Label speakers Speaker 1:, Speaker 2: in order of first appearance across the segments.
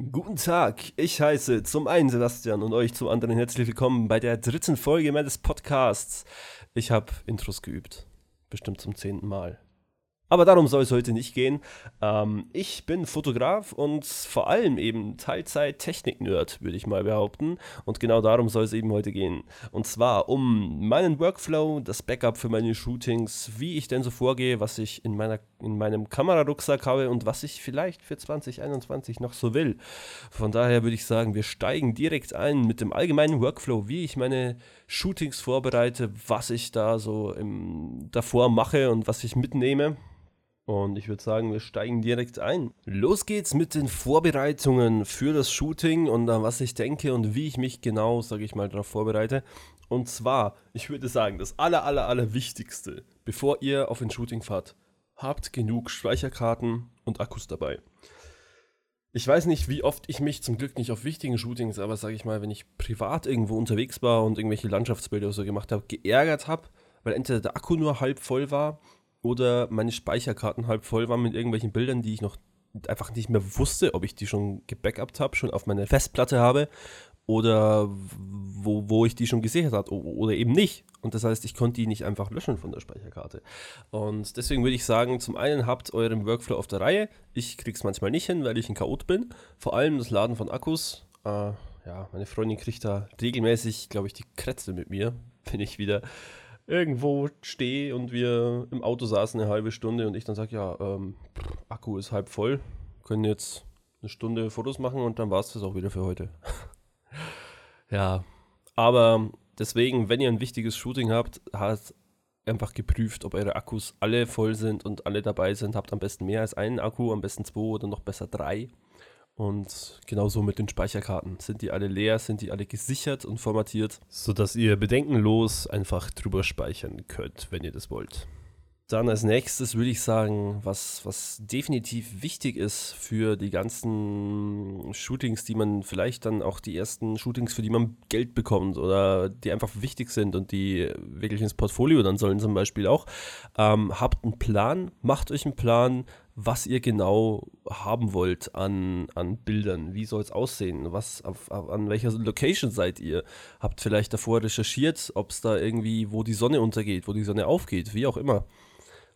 Speaker 1: Guten Tag, ich heiße zum einen Sebastian und euch zum anderen herzlich willkommen bei der dritten Folge meines Podcasts. Ich habe Intros geübt, bestimmt zum zehnten Mal. Aber darum soll es heute nicht gehen. Ähm, ich bin Fotograf und vor allem eben Teilzeit-Technik-Nerd, würde ich mal behaupten. Und genau darum soll es eben heute gehen. Und zwar um meinen Workflow, das Backup für meine Shootings, wie ich denn so vorgehe, was ich in, meiner, in meinem Kamerarucksack habe und was ich vielleicht für 2021 noch so will. Von daher würde ich sagen, wir steigen direkt ein mit dem allgemeinen Workflow, wie ich meine Shootings vorbereite, was ich da so im, davor mache und was ich mitnehme. Und ich würde sagen, wir steigen direkt ein. Los geht's mit den Vorbereitungen für das Shooting und an was ich denke und wie ich mich genau, sage ich mal, darauf vorbereite. Und zwar, ich würde sagen, das aller, aller, aller Wichtigste, bevor ihr auf ein Shooting fahrt, habt genug Speicherkarten und Akkus dabei. Ich weiß nicht, wie oft ich mich zum Glück nicht auf wichtigen Shootings, aber sage ich mal, wenn ich privat irgendwo unterwegs war und irgendwelche Landschaftsbilder so gemacht habe, geärgert habe, weil entweder der Akku nur halb voll war oder meine Speicherkarten halb voll waren mit irgendwelchen Bildern, die ich noch einfach nicht mehr wusste, ob ich die schon gebackupt habe, schon auf meine Festplatte habe oder wo, wo ich die schon gesichert habe oder eben nicht. Und das heißt, ich konnte die nicht einfach löschen von der Speicherkarte. Und deswegen würde ich sagen, zum einen habt euren Workflow auf der Reihe. Ich krieg's manchmal nicht hin, weil ich ein Chaot bin. Vor allem das Laden von Akkus. Äh, ja, meine Freundin kriegt da regelmäßig, glaube ich, die Krätze mit mir, wenn ich wieder irgendwo stehe und wir im Auto saßen eine halbe Stunde und ich dann sage, ja, ähm, Akku ist halb voll, können jetzt eine Stunde Fotos machen und dann war es das auch wieder für heute. ja, aber deswegen, wenn ihr ein wichtiges Shooting habt, hat einfach geprüft, ob eure Akkus alle voll sind und alle dabei sind. Habt am besten mehr als einen Akku, am besten zwei oder noch besser drei. Und genauso mit den Speicherkarten. Sind die alle leer, sind die alle gesichert und formatiert, sodass ihr bedenkenlos einfach drüber speichern könnt, wenn ihr das wollt. Dann als nächstes würde ich sagen, was, was definitiv wichtig ist für die ganzen Shootings, die man vielleicht dann auch die ersten Shootings, für die man Geld bekommt oder die einfach wichtig sind und die wirklich ins Portfolio dann sollen zum Beispiel auch, ähm, habt einen Plan, macht euch einen Plan, was ihr genau haben wollt an, an Bildern. Wie soll es aussehen? Was, auf, auf, an welcher Location seid ihr? Habt vielleicht davor recherchiert, ob es da irgendwie, wo die Sonne untergeht, wo die Sonne aufgeht, wie auch immer.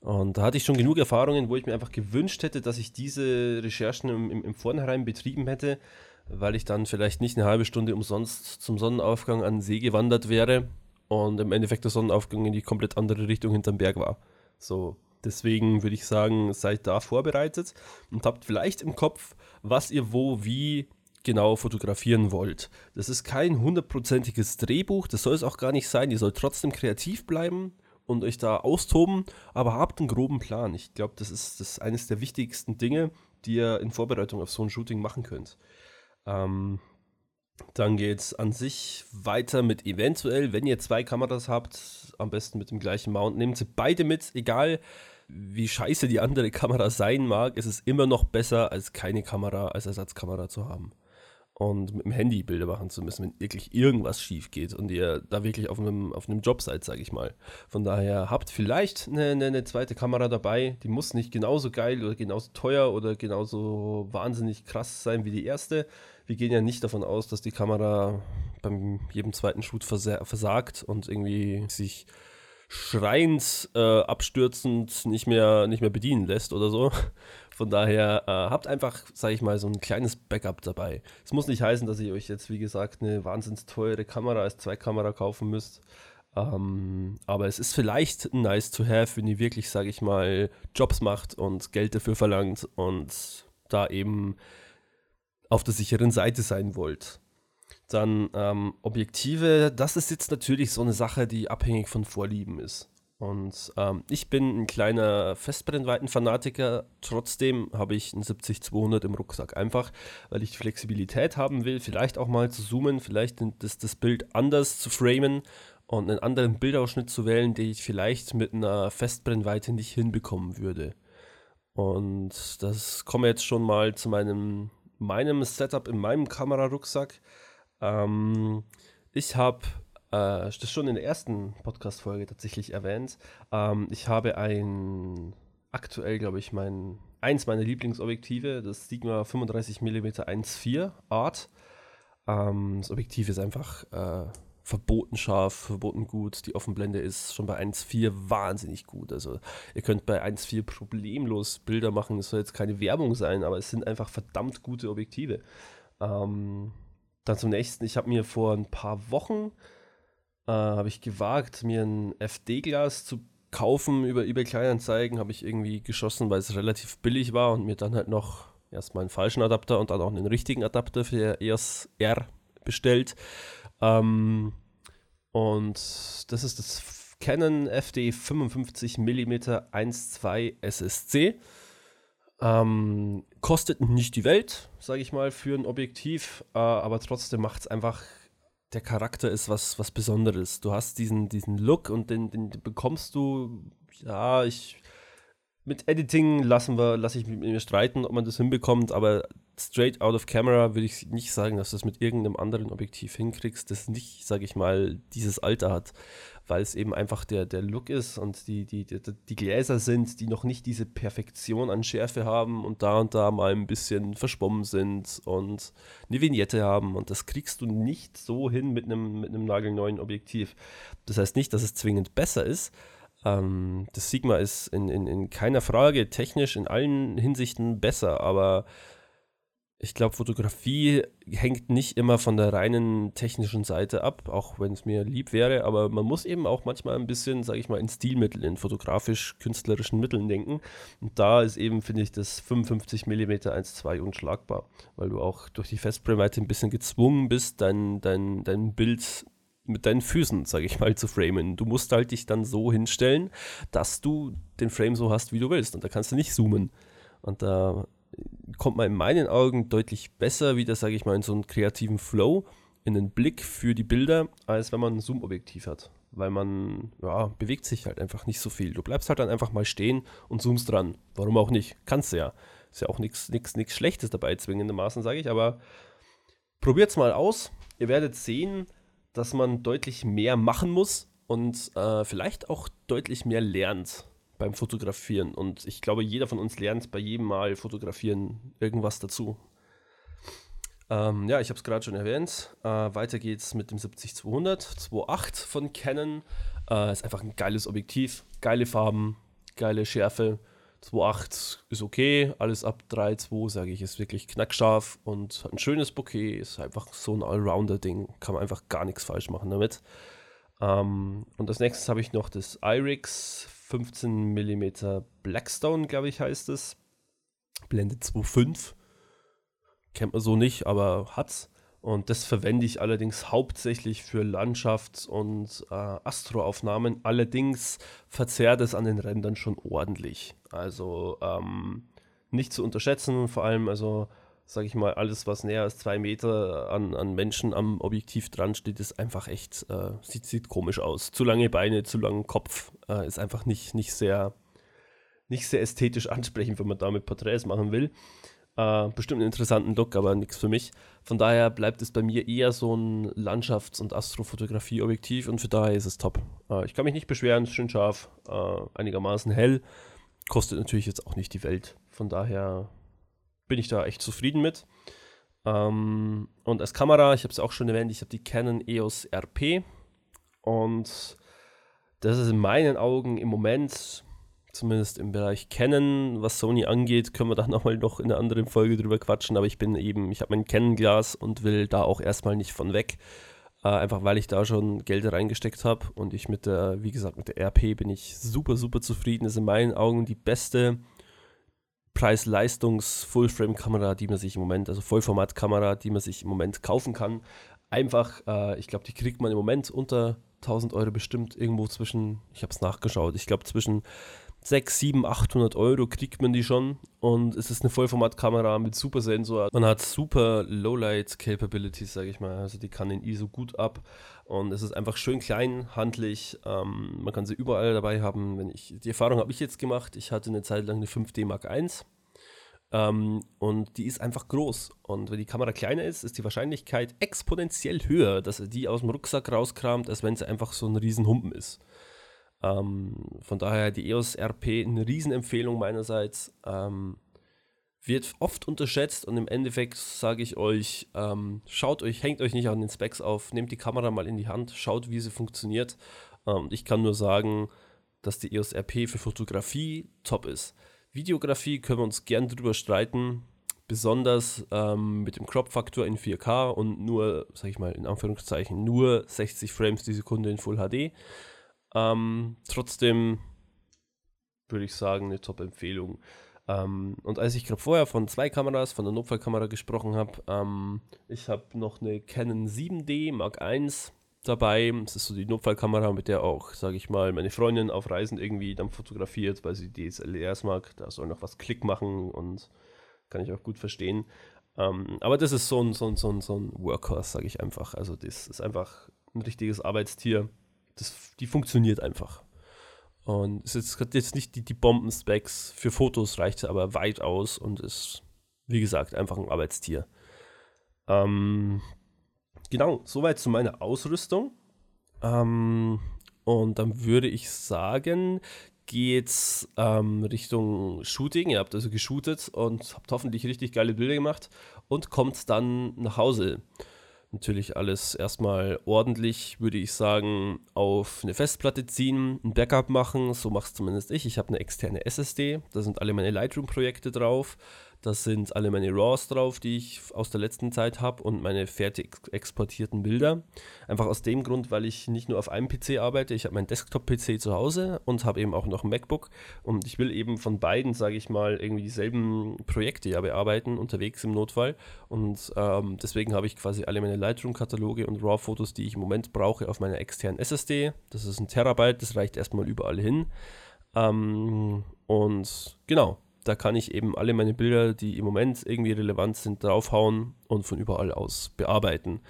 Speaker 1: Und da hatte ich schon genug Erfahrungen, wo ich mir einfach gewünscht hätte, dass ich diese Recherchen im, im, im Vornherein betrieben hätte, weil ich dann vielleicht nicht eine halbe Stunde umsonst zum Sonnenaufgang an den See gewandert wäre und im Endeffekt der Sonnenaufgang in die komplett andere Richtung hinterm Berg war. So, deswegen würde ich sagen, seid da vorbereitet und habt vielleicht im Kopf, was ihr wo, wie genau fotografieren wollt. Das ist kein hundertprozentiges Drehbuch, das soll es auch gar nicht sein. Ihr sollt trotzdem kreativ bleiben und euch da austoben, aber habt einen groben Plan. Ich glaube, das ist, das eines der wichtigsten Dinge, die ihr in Vorbereitung auf so ein Shooting machen könnt. Ähm, dann geht es an sich weiter mit eventuell, wenn ihr zwei Kameras habt, am besten mit dem gleichen Mount, nehmt sie beide mit, egal wie scheiße die andere Kamera sein mag, es ist immer noch besser, als keine Kamera als Ersatzkamera zu haben und mit dem Handy Bilder machen zu müssen, wenn wirklich irgendwas schief geht und ihr da wirklich auf einem, auf einem Job seid, sage ich mal. Von daher habt vielleicht eine, eine, eine, zweite Kamera dabei, die muss nicht genauso geil oder genauso teuer oder genauso wahnsinnig krass sein wie die erste. Wir gehen ja nicht davon aus, dass die Kamera beim jedem zweiten Shoot versagt und irgendwie sich schreiend, äh, abstürzend nicht mehr, nicht mehr bedienen lässt oder so. Von daher äh, habt einfach, sage ich mal, so ein kleines Backup dabei. Es muss nicht heißen, dass ihr euch jetzt, wie gesagt, eine wahnsinnig teure Kamera als Zweikamera kaufen müsst. Ähm, aber es ist vielleicht nice to have, wenn ihr wirklich, sage ich mal, Jobs macht und Geld dafür verlangt und da eben auf der sicheren Seite sein wollt. Dann ähm, Objektive, das ist jetzt natürlich so eine Sache, die abhängig von Vorlieben ist. Und ähm, ich bin ein kleiner Festbrennweiten-Fanatiker. Trotzdem habe ich einen 70-200 im Rucksack. Einfach, weil ich die Flexibilität haben will, vielleicht auch mal zu zoomen, vielleicht das, das Bild anders zu framen und einen anderen Bildausschnitt zu wählen, den ich vielleicht mit einer Festbrennweite nicht hinbekommen würde. Und das komme jetzt schon mal zu meinem, meinem Setup in meinem Kamerarucksack. Ähm, ich habe äh, das schon in der ersten Podcast-Folge tatsächlich erwähnt. Ähm, ich habe ein, aktuell, glaube ich, mein, eins meiner Lieblingsobjektive, das Sigma 35 mm 1.4 Art. Ähm, das Objektiv ist einfach äh, verboten scharf, verboten gut. Die Offenblende ist schon bei 1.4 wahnsinnig gut. Also ihr könnt bei 1.4 problemlos Bilder machen. Es soll jetzt keine Werbung sein, aber es sind einfach verdammt gute Objektive. Ähm, dann zum nächsten. Ich habe mir vor ein paar Wochen äh, habe ich gewagt, mir ein FD-Glas zu kaufen über eBay Kleinanzeigen. Habe ich irgendwie geschossen, weil es relativ billig war und mir dann halt noch erstmal einen falschen Adapter und dann auch einen richtigen Adapter für EOS R bestellt. Ähm, und das ist das Canon FD 55 mm 1.2 SSC. Ähm, kostet nicht die Welt, sage ich mal, für ein Objektiv, äh, aber trotzdem macht es einfach, der Charakter ist was, was Besonderes. Du hast diesen, diesen Look und den, den bekommst du, ja, ich mit Editing lassen wir, lasse ich mit mir streiten, ob man das hinbekommt, aber straight out of camera würde ich nicht sagen, dass du es mit irgendeinem anderen Objektiv hinkriegst, das nicht, sage ich mal, dieses Alter hat, weil es eben einfach der, der Look ist und die, die, die, die Gläser sind, die noch nicht diese Perfektion an Schärfe haben und da und da mal ein bisschen verschwommen sind und eine Vignette haben und das kriegst du nicht so hin mit einem, mit einem nagelneuen Objektiv. Das heißt nicht, dass es zwingend besser ist, ähm, das Sigma ist in, in, in keiner Frage technisch in allen Hinsichten besser, aber ich glaube, Fotografie hängt nicht immer von der reinen technischen Seite ab, auch wenn es mir lieb wäre, aber man muss eben auch manchmal ein bisschen, sage ich mal, in Stilmitteln, in fotografisch-künstlerischen Mitteln denken. Und da ist eben, finde ich, das 55 mm 1.2 unschlagbar, weil du auch durch die Festbrennweite ein bisschen gezwungen bist, dein, dein, dein Bild mit deinen Füßen, sage ich mal, zu framen. Du musst halt dich dann so hinstellen, dass du den Frame so hast, wie du willst. Und da kannst du nicht zoomen. Und da kommt man in meinen Augen deutlich besser wieder, sage ich mal, in so einen kreativen Flow, in den Blick für die Bilder, als wenn man ein Zoom-Objektiv hat. Weil man, ja, bewegt sich halt einfach nicht so viel. Du bleibst halt dann einfach mal stehen und zoomst dran. Warum auch nicht? Kannst du ja. Ist ja auch nichts Schlechtes dabei, zwingendermaßen, sage ich. Aber probiert's mal aus. Ihr werdet sehen, dass man deutlich mehr machen muss und äh, vielleicht auch deutlich mehr lernt beim Fotografieren. Und ich glaube, jeder von uns lernt bei jedem Mal Fotografieren irgendwas dazu. Ähm, ja, ich habe es gerade schon erwähnt. Äh, weiter geht's mit dem 70-200, 2.8 von Canon. Äh, ist einfach ein geiles Objektiv, geile Farben, geile Schärfe. 2.8 ist okay, alles ab 3.2 sage ich ist wirklich knackscharf und hat ein schönes Bouquet, ist einfach so ein Allrounder-Ding, kann man einfach gar nichts falsch machen damit. Ähm, und als nächstes habe ich noch das IRIX 15 mm Blackstone, glaube ich, heißt es. Blende 2.5. Kennt man so nicht, aber hat's. Und das verwende ich allerdings hauptsächlich für Landschafts- und äh, Astroaufnahmen. Allerdings verzerrt es an den Rändern schon ordentlich. Also ähm, nicht zu unterschätzen, vor allem, also sage ich mal, alles, was näher als zwei Meter an, an Menschen am Objektiv dran steht, ist einfach echt, äh, sieht, sieht komisch aus. Zu lange Beine, zu langen Kopf, äh, ist einfach nicht, nicht, sehr, nicht sehr ästhetisch ansprechend, wenn man damit Porträts machen will. Äh, bestimmt einen interessanten Look, aber nichts für mich. Von daher bleibt es bei mir eher so ein Landschafts- und Astrofotografie-Objektiv und für daher ist es top. Äh, ich kann mich nicht beschweren, schön scharf, äh, einigermaßen hell. Kostet natürlich jetzt auch nicht die Welt. Von daher bin ich da echt zufrieden mit. Ähm, und als Kamera, ich habe es auch schon erwähnt, ich habe die Canon EOS RP und das ist in meinen Augen im Moment zumindest im Bereich Canon, was Sony angeht, können wir da nochmal noch in einer anderen Folge drüber quatschen, aber ich bin eben, ich habe mein Canon-Glas und will da auch erstmal nicht von weg, äh, einfach weil ich da schon Geld reingesteckt habe und ich mit der, wie gesagt, mit der RP bin ich super, super zufrieden. Das ist in meinen Augen die beste Preis-Leistungs-Full-Frame-Kamera, die man sich im Moment, also Vollformat-Kamera, die man sich im Moment kaufen kann. Einfach, äh, ich glaube, die kriegt man im Moment unter 1000 Euro bestimmt irgendwo zwischen, ich habe es nachgeschaut, ich glaube zwischen 6, 7, 800 Euro kriegt man die schon und es ist eine Vollformatkamera mit super Sensor. Man hat super Lowlight Capabilities, sage ich mal. Also die kann den ISO gut ab und es ist einfach schön klein, handlich. Ähm, man kann sie überall dabei haben. Wenn ich die Erfahrung habe ich jetzt gemacht. Ich hatte eine Zeit lang eine 5D Mark I. Ähm, und die ist einfach groß. Und wenn die Kamera kleiner ist, ist die Wahrscheinlichkeit exponentiell höher, dass er die aus dem Rucksack rauskramt, als wenn sie einfach so ein riesen Humpen ist. Ähm, von daher die EOS RP eine Riesenempfehlung meinerseits. Ähm, wird oft unterschätzt und im Endeffekt sage ich euch, ähm, schaut euch, hängt euch nicht an den Specs auf, nehmt die Kamera mal in die Hand, schaut, wie sie funktioniert. Ähm, ich kann nur sagen, dass die EOS RP für Fotografie top ist. Videografie können wir uns gern drüber streiten, besonders ähm, mit dem Crop-Faktor in 4K und nur, sag ich mal, in Anführungszeichen, nur 60 Frames die Sekunde in Full HD. Ähm, trotzdem würde ich sagen, eine Top-Empfehlung. Ähm, und als ich gerade vorher von zwei Kameras, von der Notfallkamera gesprochen habe, ähm, ich habe noch eine Canon 7D Mark I dabei. Das ist so die Notfallkamera, mit der auch, sage ich mal, meine Freundin auf Reisen irgendwie dann fotografiert, weil sie DSLRs mag. Da soll noch was Klick machen und kann ich auch gut verstehen. Ähm, aber das ist so ein, so ein, so ein, so ein Workhorse, sage ich einfach. Also das ist einfach ein richtiges Arbeitstier. Das, die funktioniert einfach. Und es ist jetzt nicht die, die Bomben-Specs. Für Fotos reicht es aber weit aus und ist, wie gesagt, einfach ein Arbeitstier. Ähm, genau, soweit zu meiner Ausrüstung. Ähm, und dann würde ich sagen, geht's ähm, Richtung Shooting. Ihr habt also geshootet und habt hoffentlich richtig geile Bilder gemacht und kommt dann nach Hause natürlich alles erstmal ordentlich, würde ich sagen, auf eine Festplatte ziehen, ein Backup machen. So mache es zumindest ich. Ich habe eine externe SSD, da sind alle meine Lightroom-Projekte drauf. Das sind alle meine RAWs drauf, die ich aus der letzten Zeit habe und meine fertig exportierten Bilder. Einfach aus dem Grund, weil ich nicht nur auf einem PC arbeite, ich habe meinen Desktop-PC zu Hause und habe eben auch noch ein MacBook und ich will eben von beiden, sage ich mal, irgendwie dieselben Projekte ja bearbeiten, unterwegs im Notfall und ähm, deswegen habe ich quasi alle meine Lightroom-Kataloge und RAW-Fotos, die ich im Moment brauche, auf meiner externen SSD. Das ist ein Terabyte, das reicht erstmal überall hin. Ähm, und genau, da kann ich eben alle meine Bilder, die im Moment irgendwie relevant sind, draufhauen und von überall aus bearbeiten.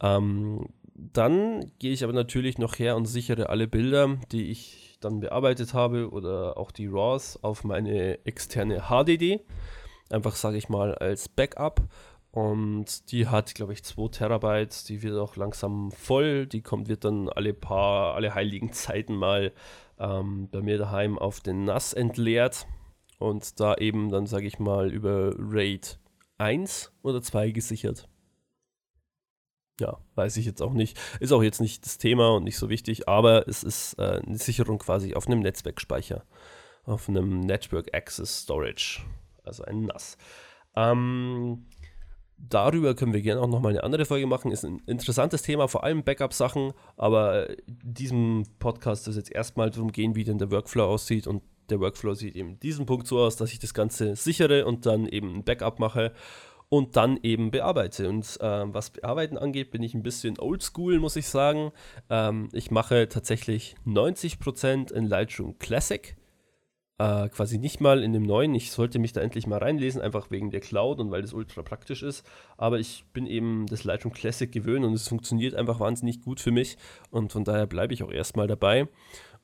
Speaker 1: Ähm, dann gehe ich aber natürlich noch her und sichere alle Bilder, die ich dann bearbeitet habe oder auch die RAWs auf meine externe HDD. Einfach sage ich mal als Backup. Und die hat, glaube ich, 2 Terabyte. Die wird auch langsam voll. Die kommt, wird dann alle paar, alle heiligen Zeiten mal ähm, bei mir daheim auf den NAS entleert und da eben dann, sage ich mal, über RAID 1 oder 2 gesichert. Ja, weiß ich jetzt auch nicht. Ist auch jetzt nicht das Thema und nicht so wichtig, aber es ist äh, eine Sicherung quasi auf einem Netzwerkspeicher, auf einem Network Access Storage, also ein NAS. Ähm, darüber können wir gerne auch nochmal eine andere Folge machen. Ist ein interessantes Thema, vor allem Backup-Sachen, aber in diesem Podcast es jetzt erstmal darum gehen, wie denn der Workflow aussieht und der Workflow sieht eben diesen Punkt so aus, dass ich das Ganze sichere und dann eben ein Backup mache und dann eben bearbeite. Und äh, was Bearbeiten angeht, bin ich ein bisschen oldschool, muss ich sagen. Ähm, ich mache tatsächlich 90% in Lightroom Classic. Äh, quasi nicht mal in dem neuen. Ich sollte mich da endlich mal reinlesen, einfach wegen der Cloud und weil das ultra praktisch ist. Aber ich bin eben das Lightroom Classic gewöhnt und es funktioniert einfach wahnsinnig gut für mich. Und von daher bleibe ich auch erstmal dabei.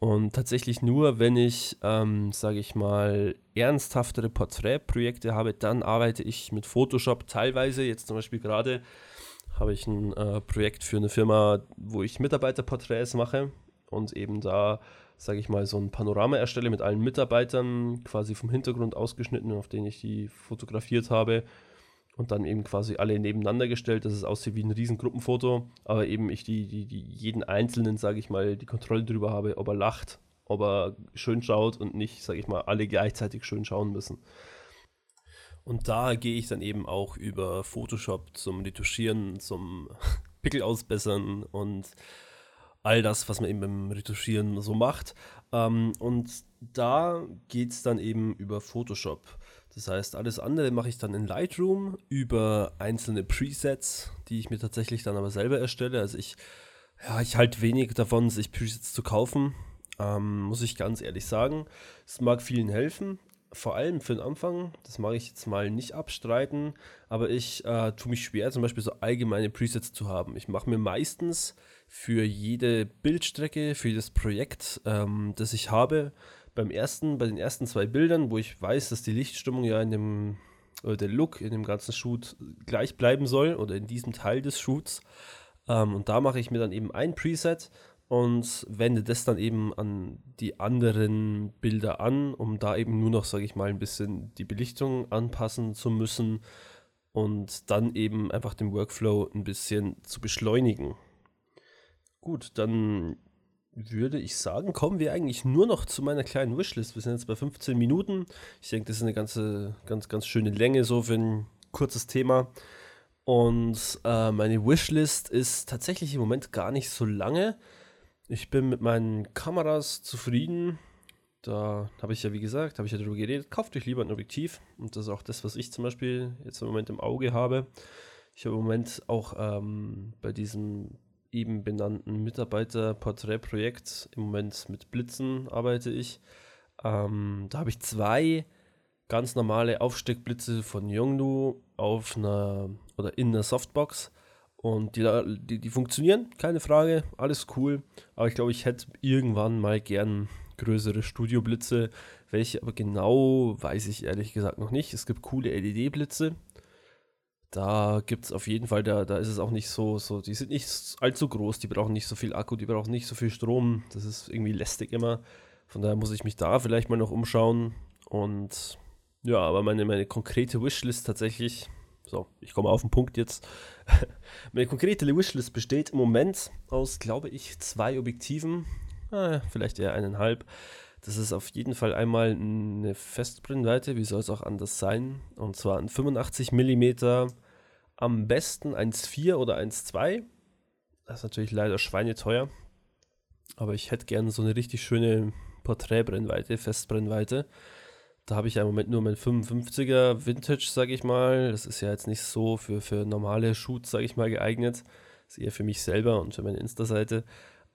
Speaker 1: Und tatsächlich nur, wenn ich, ähm, sage ich mal, ernsthaftere Porträtprojekte habe, dann arbeite ich mit Photoshop teilweise. Jetzt zum Beispiel gerade habe ich ein äh, Projekt für eine Firma, wo ich Mitarbeiterporträts mache und eben da, sage ich mal, so ein Panorama erstelle mit allen Mitarbeitern, quasi vom Hintergrund ausgeschnitten, auf den ich die fotografiert habe und dann eben quasi alle nebeneinander gestellt, dass es aussieht wie ein riesen Gruppenfoto, aber eben ich die, die, die jeden Einzelnen, sage ich mal, die Kontrolle darüber habe, ob er lacht, ob er schön schaut und nicht, sage ich mal, alle gleichzeitig schön schauen müssen. Und da gehe ich dann eben auch über Photoshop zum Retuschieren, zum Pickel ausbessern und all das, was man eben beim Retuschieren so macht. Ähm, und da geht es dann eben über Photoshop. Das heißt, alles andere mache ich dann in Lightroom über einzelne Presets, die ich mir tatsächlich dann aber selber erstelle. Also ich, ja, ich halte wenig davon, sich Presets zu kaufen, ähm, muss ich ganz ehrlich sagen. Es mag vielen helfen, vor allem für den Anfang, das mag ich jetzt mal nicht abstreiten, aber ich äh, tue mich schwer, zum Beispiel so allgemeine Presets zu haben. Ich mache mir meistens für jede Bildstrecke, für jedes Projekt, ähm, das ich habe, beim ersten, bei den ersten zwei Bildern, wo ich weiß, dass die Lichtstimmung ja in dem, oder der Look in dem ganzen Shoot gleich bleiben soll oder in diesem Teil des Shoots. Ähm, und da mache ich mir dann eben ein Preset und wende das dann eben an die anderen Bilder an, um da eben nur noch, sage ich mal, ein bisschen die Belichtung anpassen zu müssen und dann eben einfach den Workflow ein bisschen zu beschleunigen. Gut, dann würde ich sagen, kommen wir eigentlich nur noch zu meiner kleinen Wishlist. Wir sind jetzt bei 15 Minuten. Ich denke, das ist eine ganze, ganz, ganz schöne Länge so für ein kurzes Thema. Und äh, meine Wishlist ist tatsächlich im Moment gar nicht so lange. Ich bin mit meinen Kameras zufrieden. Da habe ich ja, wie gesagt, habe ich ja darüber geredet, kauft euch lieber ein Objektiv. Und das ist auch das, was ich zum Beispiel jetzt im Moment im Auge habe. Ich habe im Moment auch ähm, bei diesem eben benannten Mitarbeiterporträtprojekt, im Moment mit Blitzen arbeite ich. Ähm, da habe ich zwei ganz normale Aufsteckblitze von Yongnu auf einer oder in einer Softbox und die, die, die funktionieren, keine Frage, alles cool. Aber ich glaube, ich hätte irgendwann mal gern größere Studioblitze. Welche aber genau, weiß ich ehrlich gesagt noch nicht. Es gibt coole LED-Blitze. Da gibt es auf jeden Fall, da, da ist es auch nicht so, so, die sind nicht allzu groß, die brauchen nicht so viel Akku, die brauchen nicht so viel Strom. Das ist irgendwie lästig immer. Von daher muss ich mich da vielleicht mal noch umschauen. Und ja, aber meine, meine konkrete Wishlist tatsächlich so, ich komme auf den Punkt jetzt. Meine konkrete Wishlist besteht im Moment aus, glaube ich, zwei Objektiven, äh, vielleicht eher eineinhalb. Das ist auf jeden Fall einmal eine Festbrennweite, wie soll es auch anders sein? Und zwar ein 85 mm, am besten 1,4 oder 1,2. Das ist natürlich leider schweineteuer. Aber ich hätte gerne so eine richtig schöne Porträtbrennweite, Festbrennweite. Da habe ich ja im Moment nur mein 55er Vintage, sage ich mal. Das ist ja jetzt nicht so für, für normale Shoots, sage ich mal, geeignet. Das ist eher für mich selber und für meine Insta-Seite.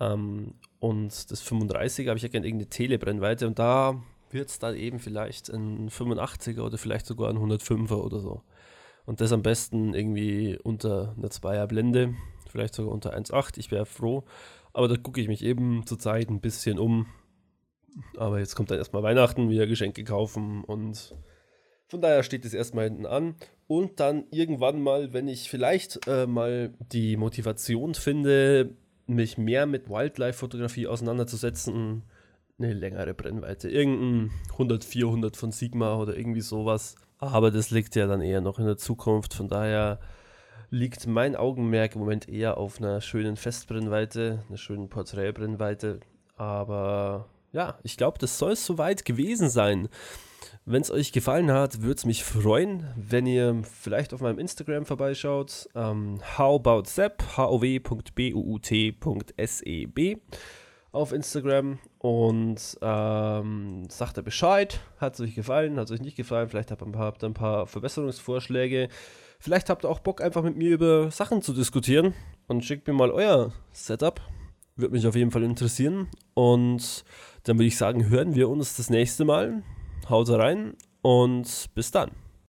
Speaker 1: Ähm, und das 35er habe ich ja gerne irgendeine Telebrennweite und da wird es dann eben vielleicht ein 85er oder vielleicht sogar ein 105er oder so. Und das am besten irgendwie unter einer 2er Blende, vielleicht sogar unter 1,8. Ich wäre froh. Aber da gucke ich mich eben zurzeit ein bisschen um, aber jetzt kommt dann erstmal Weihnachten, wieder Geschenke kaufen und von daher steht es erstmal hinten an. Und dann irgendwann mal, wenn ich vielleicht äh, mal die Motivation finde, mich mehr mit Wildlife-Fotografie auseinanderzusetzen, eine längere Brennweite. Irgendein 100, 400 von Sigma oder irgendwie sowas. Aber das liegt ja dann eher noch in der Zukunft. Von daher liegt mein Augenmerk im Moment eher auf einer schönen Festbrennweite, einer schönen Porträtbrennweite. Aber ja, ich glaube, das soll es soweit gewesen sein. Wenn es euch gefallen hat, würde es mich freuen, wenn ihr vielleicht auf meinem Instagram vorbeischaut. Ähm, howaboutsep, hov.buut.seb auf Instagram und ähm, sagt er Bescheid. Hat es euch gefallen, hat es euch nicht gefallen? Vielleicht habt ihr ein paar, habt ihr ein paar Verbesserungsvorschläge. Vielleicht habt ihr auch Bock, einfach mit mir über Sachen zu diskutieren und schickt mir mal euer Setup. Würde mich auf jeden Fall interessieren. Und dann würde ich sagen, hören wir uns das nächste Mal. Haut rein und bis dann.